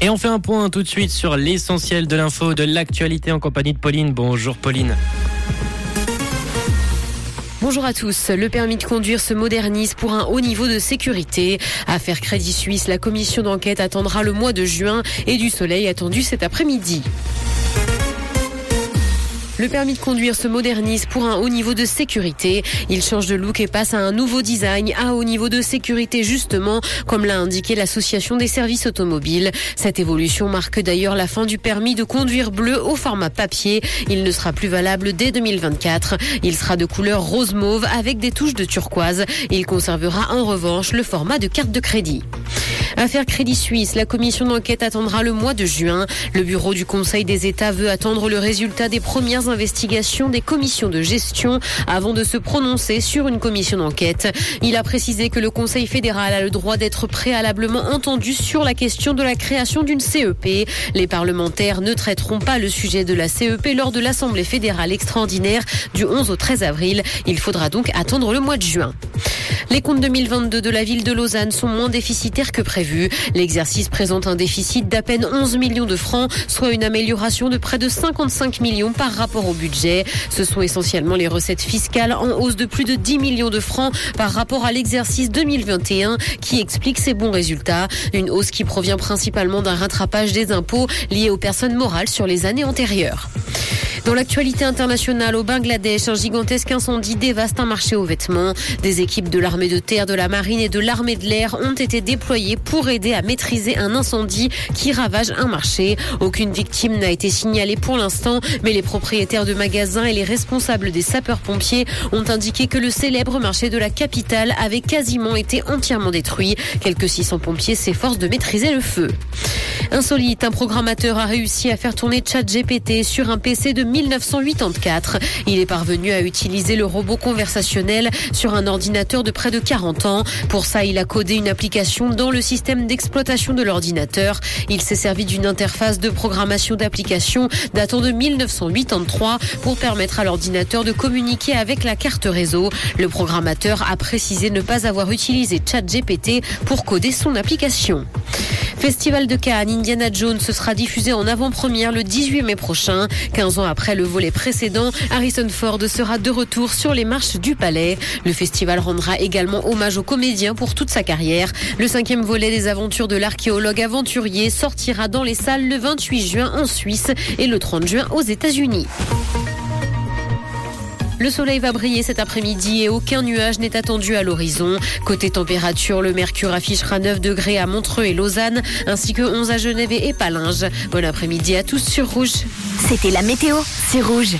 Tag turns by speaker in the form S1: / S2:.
S1: Et on fait un point tout de suite sur l'essentiel de l'info, de l'actualité en compagnie de Pauline. Bonjour Pauline.
S2: Bonjour à tous. Le permis de conduire se modernise pour un haut niveau de sécurité. Affaire Crédit Suisse, la commission d'enquête attendra le mois de juin et du soleil attendu cet après-midi. Le permis de conduire se modernise pour un haut niveau de sécurité. Il change de look et passe à un nouveau design à haut niveau de sécurité justement, comme l'a indiqué l'association des services automobiles. Cette évolution marque d'ailleurs la fin du permis de conduire bleu au format papier. Il ne sera plus valable dès 2024. Il sera de couleur rose mauve avec des touches de turquoise. Il conservera en revanche le format de carte de crédit. Affaire Crédit Suisse, la commission d'enquête attendra le mois de juin. Le bureau du Conseil des États veut attendre le résultat des premières investigations des commissions de gestion avant de se prononcer sur une commission d'enquête. Il a précisé que le Conseil fédéral a le droit d'être préalablement entendu sur la question de la création d'une CEP. Les parlementaires ne traiteront pas le sujet de la CEP lors de l'Assemblée fédérale extraordinaire du 11 au 13 avril. Il faudra donc attendre le mois de juin. Les comptes 2022 de la ville de Lausanne sont moins déficitaires que prévu. L'exercice présente un déficit d'à peine 11 millions de francs, soit une amélioration de près de 55 millions par rapport au budget. Ce sont essentiellement les recettes fiscales en hausse de plus de 10 millions de francs par rapport à l'exercice 2021 qui explique ces bons résultats. Une hausse qui provient principalement d'un rattrapage des impôts liés aux personnes morales sur les années antérieures. Dans l'actualité internationale, au Bangladesh, un gigantesque incendie dévaste un marché aux vêtements. Des équipes de l'armée de terre, de la marine et de l'armée de l'air ont été déployées pour aider à maîtriser un incendie qui ravage un marché. Aucune victime n'a été signalée pour l'instant, mais les propriétaires de magasins et les responsables des sapeurs-pompiers ont indiqué que le célèbre marché de la capitale avait quasiment été entièrement détruit. Quelques 600 pompiers s'efforcent de maîtriser le feu. Insolite, un programmateur a réussi à faire tourner ChatGPT sur un PC de 1984. Il est parvenu à utiliser le robot conversationnel sur un ordinateur de près de 40 ans. Pour ça, il a codé une application dans le système d'exploitation de l'ordinateur. Il s'est servi d'une interface de programmation d'application datant de 1983 pour permettre à l'ordinateur de communiquer avec la carte réseau. Le programmateur a précisé ne pas avoir utilisé ChatGPT pour coder son application. Festival de Cannes, Indiana Jones sera diffusé en avant-première le 18 mai prochain. 15 ans après le volet précédent, Harrison Ford sera de retour sur les marches du palais. Le festival rendra également hommage aux comédiens pour toute sa carrière. Le cinquième volet des aventures de l'archéologue aventurier sortira dans les salles le 28 juin en Suisse et le 30 juin aux États-Unis. Le soleil va briller cet après-midi et aucun nuage n'est attendu à l'horizon. Côté température, le mercure affichera 9 degrés à Montreux et Lausanne, ainsi que 11 à Genève et Palinges. Bon après-midi à tous sur Rouge.
S3: C'était la météo, c'est Rouge.